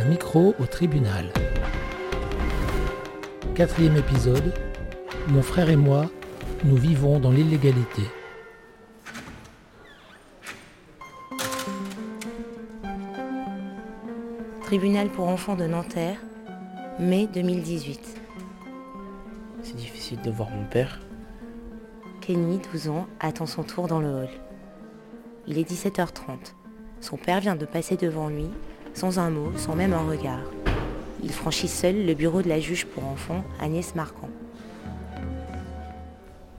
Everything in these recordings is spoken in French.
Un micro au tribunal. Quatrième épisode. Mon frère et moi, nous vivons dans l'illégalité. Tribunal pour enfants de Nanterre, mai 2018. C'est difficile de voir mon père. Kenny, 12 ans, attend son tour dans le hall. Il est 17h30. Son père vient de passer devant lui, sans un mot, sans même un regard. Il franchit seul le bureau de la juge pour enfants, Agnès Marquand.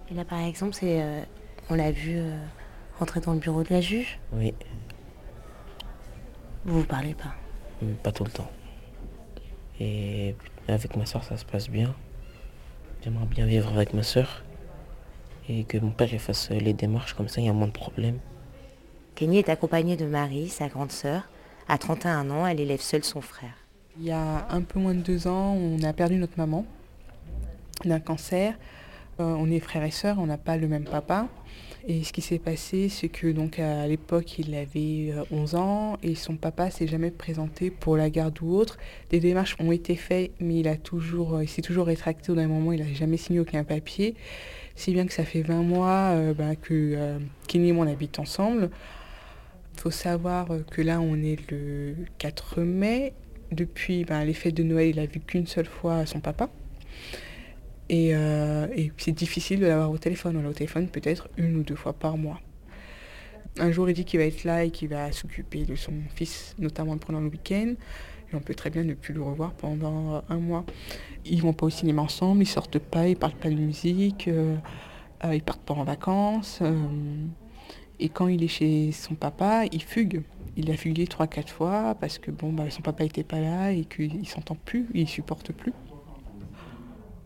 Et là, par exemple, c'est, euh, on l'a vu euh, rentrer dans le bureau de la juge. Oui, Vous vous parlez pas. mais pas tout le temps. Et avec ma soeur, ça se passe bien. J'aimerais bien vivre avec ma soeur. Et que mon père fasse les démarches, comme ça il y a moins de problèmes. Kenny est accompagné de Marie, sa grande sœur. À 31 ans, elle élève seule son frère. Il y a un peu moins de deux ans, on a perdu notre maman d'un cancer. Euh, on est frères et sœurs, on n'a pas le même papa. Et ce qui s'est passé, c'est que donc à l'époque, il avait euh, 11 ans et son papa s'est jamais présenté pour la garde ou autre. Des démarches ont été faites, mais il a toujours, euh, il s'est toujours rétracté au dernier moment. Il n'a jamais signé aucun papier, si bien que ça fait 20 mois euh, bah, que euh, Kenny et moi on habite ensemble. Il faut savoir euh, que là, on est le 4 mai. Depuis ben, les fêtes de Noël, il a vu qu'une seule fois son papa. Et, euh, et c'est difficile de l'avoir au téléphone. On l'a au téléphone peut-être une ou deux fois par mois. Un jour, il dit qu'il va être là et qu'il va s'occuper de son fils, notamment pendant le week-end. Et on peut très bien ne plus le revoir pendant euh, un mois. Ils vont pas au cinéma ensemble, ils sortent pas, ils parlent pas de musique, euh, euh, ils partent pas en vacances. Et quand il est chez son papa, il fugue. Il a fugué trois, quatre fois parce que bon, bah, son papa était pas là et qu'il s'entend plus, il supporte plus.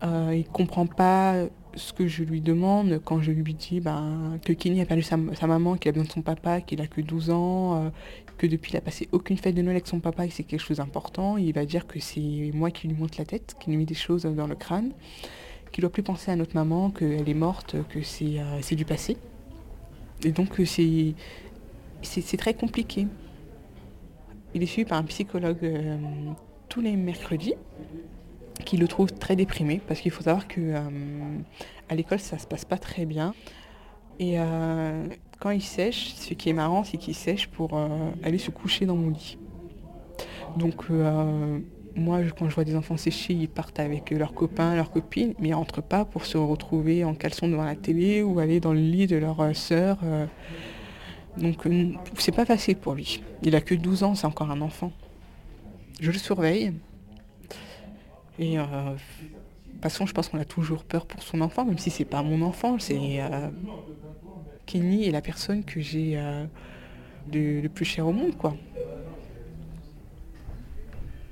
Euh, il comprend pas ce que je lui demande quand je lui dis ben, que Kenny a perdu sa, maman, qu'il a besoin de son papa, qu'il a que 12 ans, euh, que depuis il a passé aucune fête de Noël avec son papa et que c'est quelque chose d'important. Il va dire que c'est moi qui lui monte la tête, qui lui met des choses dans le crâne, qu'il doit plus penser à notre maman, qu'elle est morte, que c'est euh, c'est du passé. Et donc euh, c'est très compliqué. Il est suivi par un psychologue euh, tous les mercredis qui le trouve très déprimé parce qu'il faut savoir que euh, à l'école ça se passe pas très bien. Et euh, quand il sèche, ce qui est marrant, c'est qu'il sèche pour aller se coucher dans mon lit. Donc moi, quand je vois des enfants sécher, ils partent avec leurs copains, leurs copines, mais ils rentrent pas pour se retrouver en caleçon devant la télé ou aller dans le lit de leur euh, sœur. euh. Donc euh, c'est pas facile pour lui. Il a que 12 ans, c'est encore un enfant. Je le surveille. Et de toute façon, je pense qu'on a toujours peur pour son enfant, même si c'est pas mon enfant. C'est Kenny est la personne que j'ai le plus cher au monde, quoi.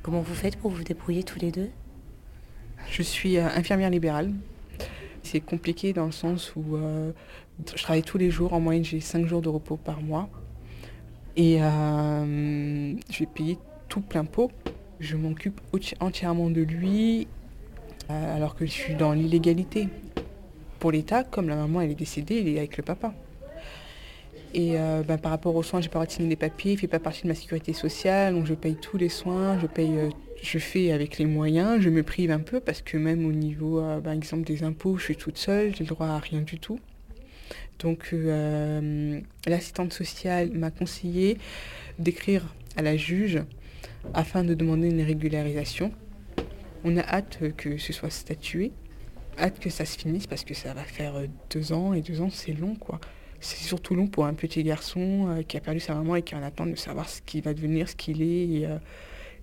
Comment vous faites pour vous débrouiller tous les deux? Je suis euh, infirmière libérale. C'est compliqué dans le sens où euh, je travaille tous les jours. En moyenne, j'ai 5 jours de repos par mois. Et euh, je vais payer tout plein pot. Je m'occupe enti- entièrement de lui euh, alors que je suis dans l'illégalité. Pour l'État, comme la maman elle est décédée, il est avec le papa. Et euh, ben, par rapport aux soins, j'ai pas droit de signer des papiers, il fait pas partie de ma sécurité sociale, donc je paye tous les soins, je paye, euh, je fais avec les moyens, je me prive un peu parce que même au niveau, euh, par exemple des impôts, je suis toute seule, j'ai le droit à rien du tout. Donc l'assistante sociale m'a conseillé d'écrire à la juge afin de demander une régularisation. On a hâte que ce soit statué, hâte que ça se finisse parce que ça va faire deux ans et deux ans c'est long quoi. C'est surtout long pour un petit garçon euh, qui a perdu sa maman et qui est en attente de savoir ce qu'il va devenir, ce qu'il est et, euh,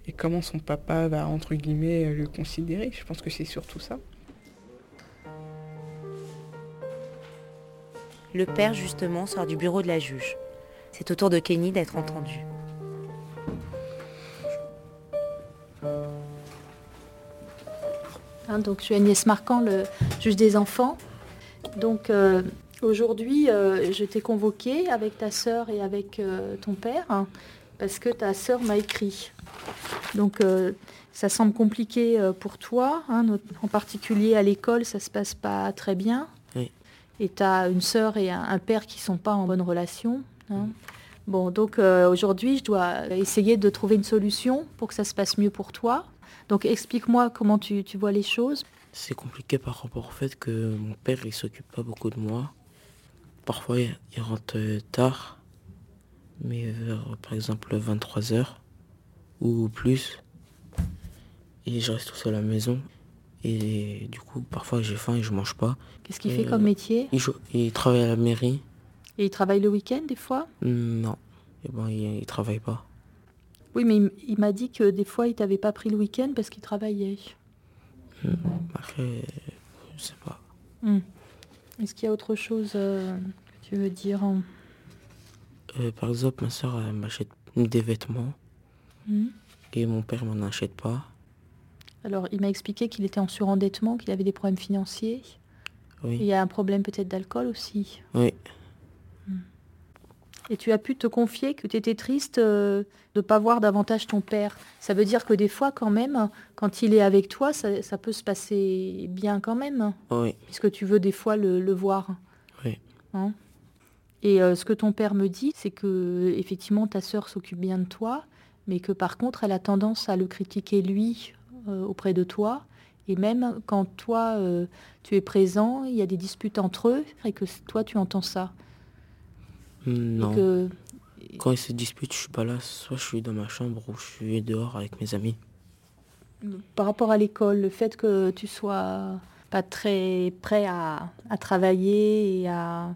et comment son papa va entre guillemets euh, le considérer. Je pense que c'est surtout ça. Le père, justement, sort du bureau de la juge. C'est au tour de Kenny d'être entendu. Hein, donc, je suis Agnès Marquand, le juge des enfants. Donc, euh, aujourd'hui, euh, je t'ai convoqué avec ta sœur et avec euh, ton père hein, parce que ta sœur m'a écrit. Donc, euh, ça semble compliqué euh, pour toi, hein, en particulier à l'école, ça se passe pas très bien. Oui. Et tu as une sœur et un, un père qui sont pas en bonne relation. hein. Bon, donc aujourd'hui, je dois essayer de trouver une solution pour que ça se passe mieux pour toi. Donc explique-moi comment tu, tu vois les choses. C'est compliqué par rapport au fait que mon père, il s'occupe pas beaucoup de moi. Parfois, il il rentre euh, tard, mais vers, par exemple, 23h ou plus. Et je reste tout seul à la maison. Et du coup, parfois, j'ai faim et je mange pas. Qu'est-ce qu'il fait comme euh, métier? Il, joue- il travaille à la mairie. Et il travaille le week-end des fois? Non. Et ben, il, il travaille pas. Oui, mais il, il m'a dit que des fois, il t'avait pas pris le week-end parce qu'il travaillait. Après, je sais pas. Hmm. Est-ce qu'il y a autre chose euh, que tu veux dire Euh, par exemple, ma soeur m'achète des vêtements Hmm. et mon père m'en achète pas. Alors, il m'a expliqué qu'il était en surendettement, qu'il avait des problèmes financiers. Et il Oui. y a un problème peut-être d'alcool aussi. Oui. Et tu as pu te confier que tu étais triste euh, de ne pas voir davantage ton père. Ça veut dire que des fois, quand même, quand il est avec toi, ça, ça peut se passer bien quand même, Oui. puisque tu veux des fois le, le voir. Oui. Hein? Et euh, ce que ton père me dit, c'est que effectivement ta sœur s'occupe bien de toi, mais que par contre, elle a tendance à le critiquer lui euh, auprès de toi. Et même quand toi, tu es présent, il y a des disputes entre eux, et que toi, tu entends ça. Et Non. que Quand ils se disputent, je suis pas là. Soit je suis dans ma chambre ou je suis dehors avec mes amis. Par rapport à l'école, le fait que tu sois pas très prêt à, à travailler et, à-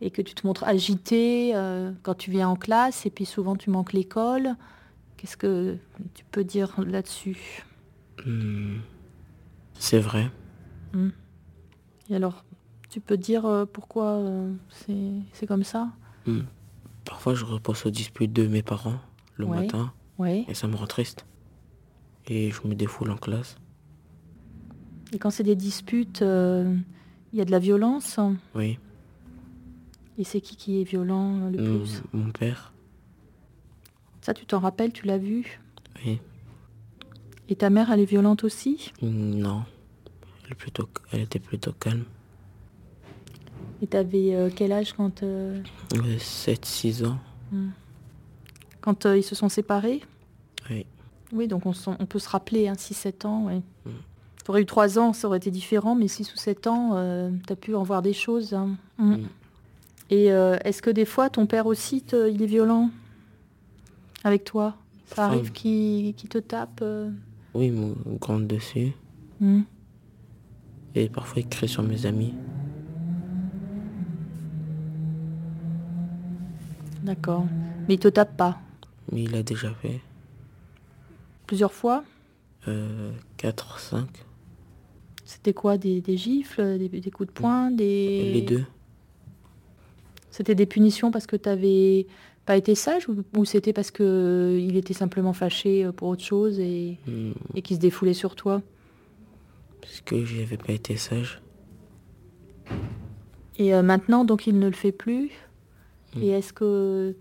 et que tu te montres agité euh, quand tu viens en classe et puis souvent tu manques l'école, qu'est-ce que tu peux dire là-dessus? Hmm. C'est vrai. Et alors, tu peux dire euh, pourquoi euh, c'est comme ça? Hmm. Parfois, je repose aux disputes de mes parents le matin Oui. et ça me rend triste. Et je me défoule en classe. Et quand c'est des disputes, euh, il y a de la violence. Oui. Et c'est qui qui est violent euh, le plus? Mon père. Ça, tu t'en rappelles, tu l'as vu? Oui. Et ta mère, elle est violente aussi? Non. Elle, plutôt, elle était plutôt calme. Et t'avais euh, quel âge quand, euh, 7-6 ans. quand euh, ils se sont séparés? Oui. Oui, donc on, peut se rappeler, hein, 6-7 ans, oui. Mm. Tu aurais eu 3 ans, ça aurait été différent, mais 6 ou 7 ans, tu as pu en voir des choses. hein. Mm. Mm. Et euh, est-ce que des fois, ton père aussi, te- il est violent? Avec toi? Ça arrive qu'il te tape euh? Oui, il me gronde dessus. Et parfois, il crie sur mes amis. D'accord. Mais il te tape pas Mais il a déjà fait Plusieurs fois euh, 4, 5. C'était quoi des, des gifles, des, des coups de poing des... Les deux. C'était des punitions parce que tu n'avais pas été sage ou, ou c'était parce que il était simplement fâché euh, pour autre chose et, Hmm, et qu'il se défoulait sur toi? Parce que j'avais pas été sage. Et euh, maintenant, donc, il ne le fait plus? Mm. Et est-ce que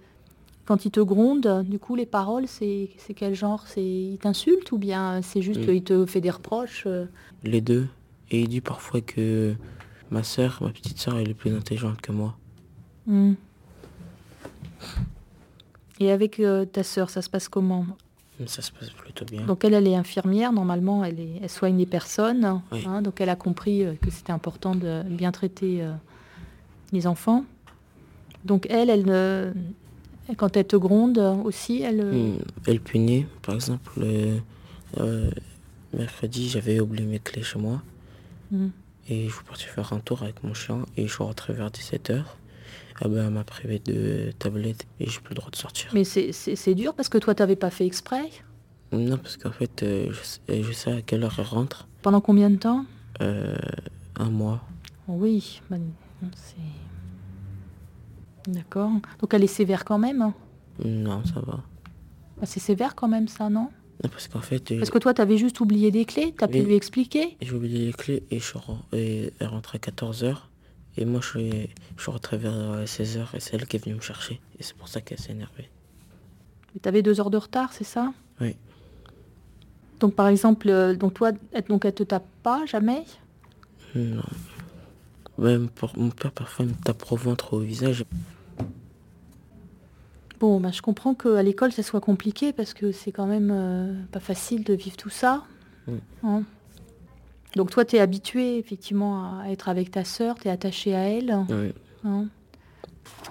quand il te gronde, du coup, les paroles, c'est quel genre? C'est il t'insulte ou bien c'est juste Mm. qu'il te fait des reproches euh? Les deux. Et il dit parfois que ma soeur, ma petite soeur, elle est plus intelligente que moi. Hmm. Et avec euh, ta sœur, ça se passe comment? Ça se passe plutôt bien. Donc elle, elle est infirmière, normalement, elle, est, elle soigne les personnes. Oui. hein, donc elle a compris euh, que c'était important de bien traiter euh, les enfants. Donc elle, elle, ne- quand elle te gronde euh, aussi, elle... euh, Hmm, Elle punit, par exemple, euh, euh, mercredi, j'avais oublié mes clés chez moi. hmm. Et je suis parti faire un tour avec mon chien et je suis rentré vers 17h. Ah ben, elle m'a privé de tablette et j'ai plus le droit de sortir. Mais c'est- dur parce que toi, t'avais pas fait exprès? Non, parce qu'en fait, euh, je, sais, je sais à quelle heure elle rentre. Pendant combien de temps? Euh, un mois. Oh Oui, bah, c'est... D'accord. Donc elle est sévère quand même. hein? Non, ça va. Bah, c'est sévère quand même ça, non? Non, parce qu'en fait, euh, Parce que toi, t'avais juste oublié des clés, t'as pu lui expliquer? J'ai oublié les clés et, je et elle rentre à 14h. Et moi, je suis, je suis rentré vers 16h et c'est elle qui est venue me chercher. Et c'est pour ça qu'elle s'est énervée. Et T'avais deux heures de retard, c'est ça? Oui. Donc par exemple, euh, donc toi, elle- donc elle te tape pas jamais? Non. Même pour mon père, parfois, il me tape au ventre au visage. Bon, bah, je comprends qu'à l'école, ça soit compliqué parce que c'est quand même euh, pas facile de vivre tout ça. Hein. Donc toi, tu es habitué effectivement à être avec ta sœur, tu es attaché à elle. Oui. hein.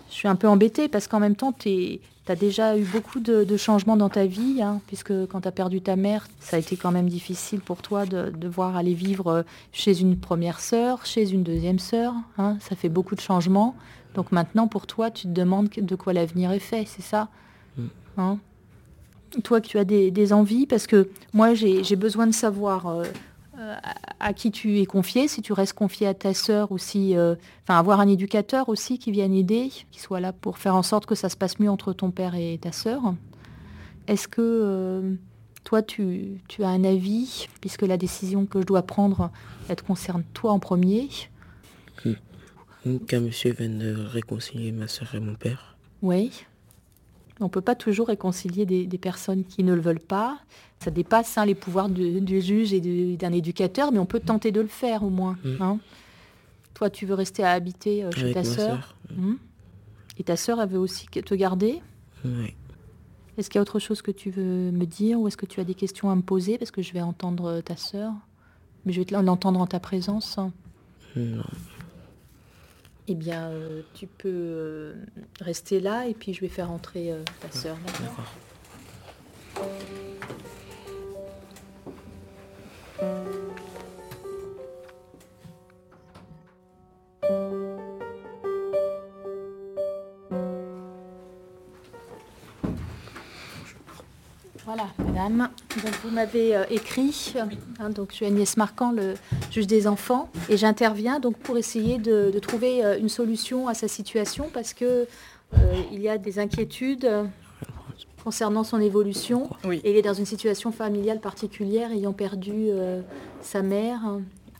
Je suis un peu embêtée parce qu'en même temps, tu as déjà eu beaucoup de, de changements dans ta vie, hein, puisque quand tu as perdu ta mère, ça a été quand même difficile pour toi de devoir aller vivre euh, chez une première sœur, chez une deuxième sœur. hein. Ça fait beaucoup de changements. Donc maintenant, pour toi, tu te demandes de quoi l'avenir est fait, c'est ça Mm. Hein Toi, tu as des, des envies, parce que moi, j'ai besoin de savoir euh, euh, à, à qui tu es confié, si tu restes confié à ta sœur ou si... euh, Enfin, avoir un éducateur aussi qui vienne aider, qui soit là pour faire en sorte que ça se passe mieux entre ton père et ta sœur. Est-ce que euh, toi, tu, tu as un avis, puisque la décision que je dois prendre, elle te concerne toi en premier Qu'un monsieur vienne euh, réconcilier ma soeur et mon père. Oui. On ne peut pas toujours réconcilier des, des personnes qui ne le veulent pas. Ça dépasse hein, les pouvoirs du, du juge et du- d'un éducateur, mais on peut tenter de le faire au moins. Mm. hein. Toi, tu veux rester à habiter euh, chez avec ta sœur. Hmm. Et ta sœur, elle veut aussi te garder Oui. Est-ce qu'il y a autre chose que tu veux me dire ou est-ce que tu as des questions à me poser? Parce que je vais entendre euh, ta sœur. Mais je vais te l'entendre en ta présence. Non. Eh bien, euh, tu peux euh, rester là et puis je vais faire entrer euh, ta sœur. d'accord? Vous m'avez euh, écrit. hein, donc, je suis Agnès Marquand, le juge des enfants. Et j'interviens donc pour essayer de, de trouver euh, une solution à sa situation parce que euh, il y a des inquiétudes euh, concernant son évolution. Oui. Et il est dans une situation familiale particulière, ayant perdu euh, sa mère.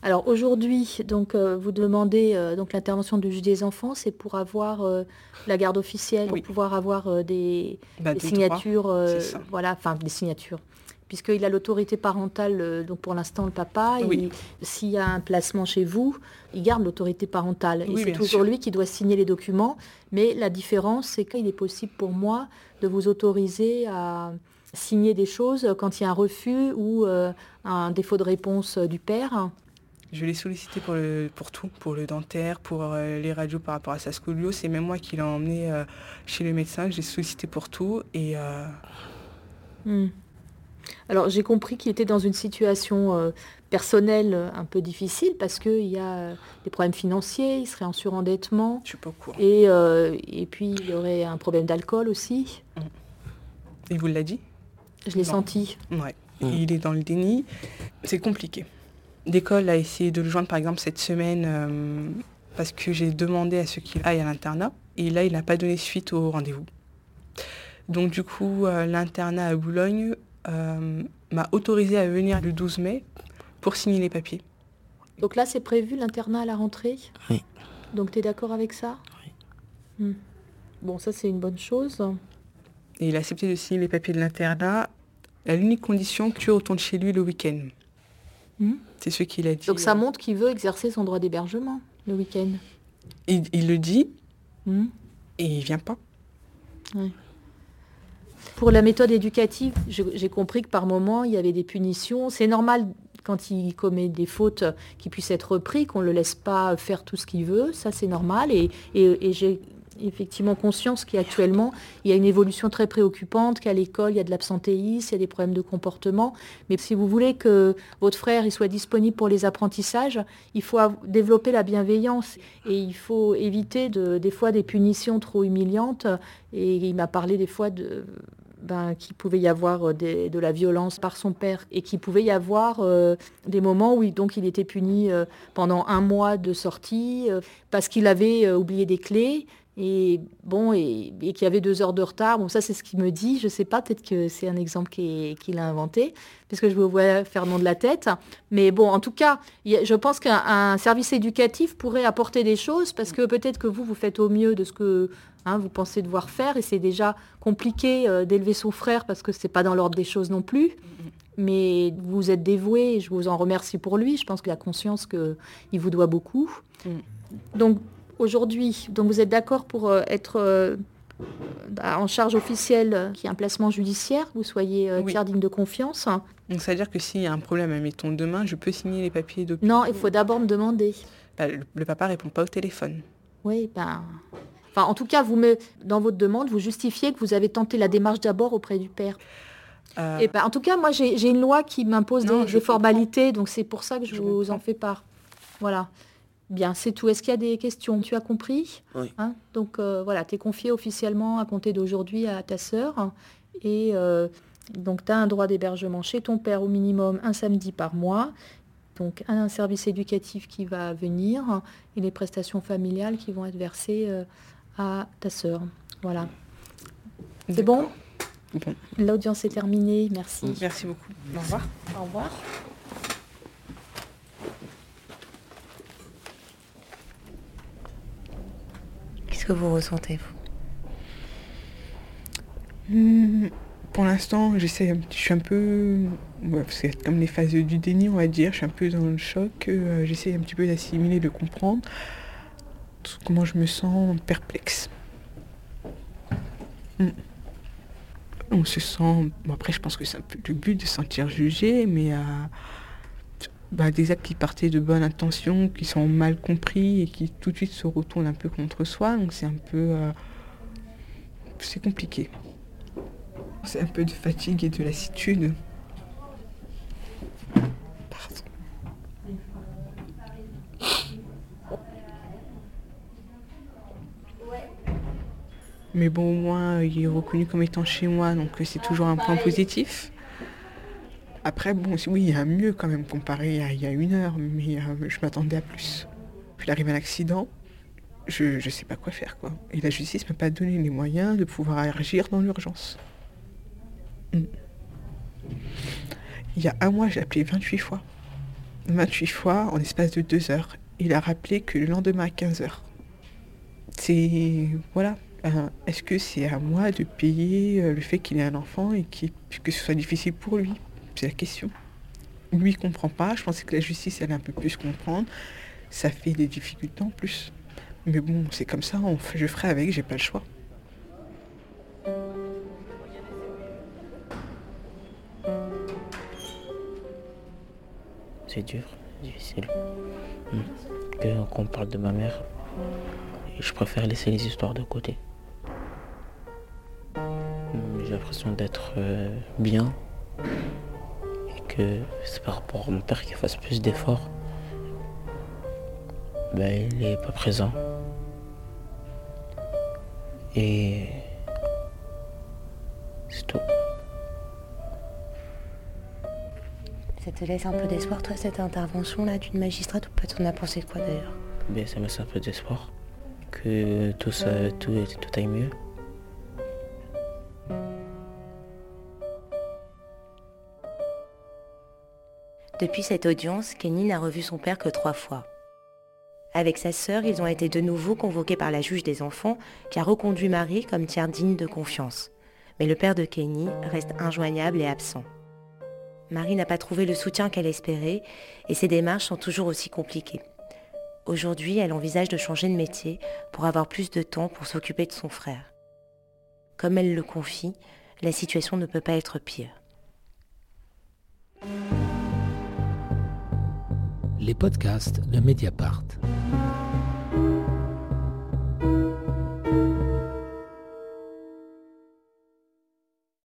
Alors aujourd'hui, donc euh, vous demandez euh, donc l'intervention du juge des enfants, c'est pour avoir euh, la garde officielle, Oui. pour pouvoir avoir euh, des, Bah, des signatures, euh, voilà, enfin des signatures. Puisqu'il a l'autorité parentale, euh, donc pour l'instant le papa, Oui. s'il y a un placement chez vous, il garde l'autorité parentale. Et c'est toujours sûr. lui qui doit signer les documents. Mais la droit, c'est qu'il est possible pour moi de vous autoriser à signer des choses quand il y a un refus ou euh, un défaut de réponse du père. Je l'ai sollicité pour, le, pour tout, pour le dentaire, pour euh, les radios par rapport à sa scoliose. C'est même moi qui l'ai emmené euh, chez le médecin. Je l'ai sollicité pour tout. Et Hmm. Alors j'ai compris qu'il était dans une situation euh, personnelle euh, un peu difficile parce qu'il y a euh, des problèmes financiers, il serait en surendettement je suis pas au courant. et, euh, et puis il y aurait un problème d'alcool aussi. Il vous l'a dit? Je l'ai senti. Ouais. Mm. Il est dans le déni. C'est compliqué. L'école a essayé de le joindre, par exemple, cette semaine, euh, parce que j'ai demandé à ce qu'il aille à l'internat. Et là, il n'a pas donné suite au rendez-vous. Donc, du coup, euh, l'internat à Boulogne m'a autorisé à venir le 12 mai pour signer les papiers. Donc là c'est prévu l'internat à la rentrée? Oui. Donc tu es d'accord avec ça? Oui. Bon ça c'est une bonne chose. Et il a accepté de signer les papiers de l'internat à l'unique condition que tu retournes chez lui le week-end. Hmm. C'est ce qu'il a dit. Donc ça montre qu'il veut exercer son droit d'hébergement le week-end. Il, il le dit Hmm. et il vient pas. Pour la méthode éducative, j'ai compris que par moment, il y avait des punitions. C'est normal quand il commet des fautes qu'il puisse être repris, qu'on ne le laisse pas faire tout ce qu'il veut. Ça, c'est normal. Et, et- et j'ai effectivement conscience qu'actuellement, il y a une évolution très préoccupante, qu'à l'école, il y a de l'absentéisme, il y a des problèmes de comportement. Mais si vous voulez que votre frère soit disponible pour les apprentissages, il faut développer la bienveillance. Et il faut éviter de, des fois des punitions trop humiliantes. Et il m'a parlé des fois de ben, qu'il pouvait y avoir euh, de la violence par son père et qu'il pouvait y avoir euh, des moments où il, donc, il était puni euh, pendant un mois de sortie parce qu'il avait oublié des clés et bon et, y avait deux heures de retard. Bon ça c'est ce qu'il me dit. Je sais pas peut-être que c'est un exemple qui qu'il a inventé parce que je me vois faire nom de la tête. Mais bon en tout cas je pense qu'un un service éducatif pourrait apporter des choses parce que peut-être que vous vous faites au mieux de ce que hein, vous pensez devoir faire et c'est déjà compliqué euh, d'élever son frère parce que c'est pas dans l'ordre des choses non plus. Mais vous êtes dévoué et je vous en remercie pour lui. Je pense qu'il a conscience qu'il vous doit beaucoup. Mm. Donc aujourd'hui, donc vous êtes d'accord pour euh, être euh, bah, en charge officielle qui est un placement judiciaire, vous soyez Oui. tiers digne de confiance. Donc ça veut dire que s'il y a un problème, admettons demain, je peux signer les papiers de... Non, il faut d'abord me demander. Bah, le, le papa répond pas au téléphone. Oui, ben. Enfin, en tout cas, vous me, dans votre demande, vous justifiez que vous avez tenté la démarche d'abord auprès du père. Euh, Et ben, en tout cas, moi, j'ai une loi qui m'impose des, formalités, donc c'est pour ça que je, Je vous comprends. en fais part. Voilà. Bien, c'est tout. Est-ce qu'il y a des questions? Tu as compris? Oui. Hein? Donc euh, voilà, tu es confié officiellement à compter d'aujourd'hui à ta sœur. Et euh, donc tu as un droit d'hébergement chez ton père au minimum un samedi par mois. Donc un service éducatif qui va venir et les prestations familiales qui vont être versées euh, à ta sœur. Voilà. C'est bon? Bon. L'audience est terminée. Merci. Merci beaucoup. Au revoir. Au revoir. Que vous ressentez, vous Hmm, Pour l'instant, j'essaie, je suis un peu, c'est comme les phases du déni, on va dire. Je suis un peu dans le choc. euh, j'essaie un petit peu d'assimiler, de comprendre comment je me sens perplexe. Hmm. On se sent. bon, après, je pense que c'est un peu le but de se sentir jugé, mais euh, bah, des actes qui partaient de bonnes intentions, qui sont mal compris et qui tout de suite se retournent un peu contre soi. Donc c'est un peu. euh, c'est compliqué. C'est un peu de fatigue et de lassitude. Mais bon, au moins, il est reconnu comme étant chez moi, donc euh, c'est toujours un point positif. Après, bon, oui, il y a mieux quand même comparé à il y a une heure, mais euh, je m'attendais à plus. Puis il arrive un accident, je ne sais pas quoi faire, quoi. Et la justice m'a pas donné les moyens de pouvoir agir dans l'urgence. Mm. Il y a un mois, j'ai appelé 28 fois. 28 fois en l'espace de deux heures. Il a rappelé que le lendemain à 15 heures. C'est. Voilà. Est-ce que c'est à moi de payer euh, le fait qu'il ait un enfant et que ce soit difficile pour lui? C'est la question. Lui, il comprend pas. Je pensais que la justice allait un peu plus comprendre. Ça fait des difficultés en plus. Mais bon, c'est comme ça, on fait- je ferai avec, j'ai pas le choix. C'est dur, difficile. Hmm. Quand on parle de ma mère, je préfère laisser les histoires de côté. Hmm, J'ai l'impression d'être euh, bien que c'est par rapport à mon père qu'il fasse plus d'efforts. Ben, il est pas présent. Et c'est tout. Ça te laisse un peu d'espoir, toi, cette intervention-là d'une magistrate ou pas? Tu en as pensé quoi d'ailleurs? Ben, ça me laisse un peu d'espoir que tout, ça, tout, tout aille mieux. Depuis cette audience, Kenny n'a revu son père que trois fois. Avec sa sœur, ils ont été de nouveau convoqués par la juge des enfants qui a reconduit Marie comme tiers digne de confiance. Mais le père de Kenny reste injoignable et absent. Marie n'a pas trouvé le soutien qu'elle espérait et ses démarches sont toujours aussi compliquées. Aujourd'hui, elle envisage de changer de métier pour avoir plus de temps pour s'occuper de son frère. Comme elle le confie, la situation ne peut pas être pire. Les podcasts de Mediapart.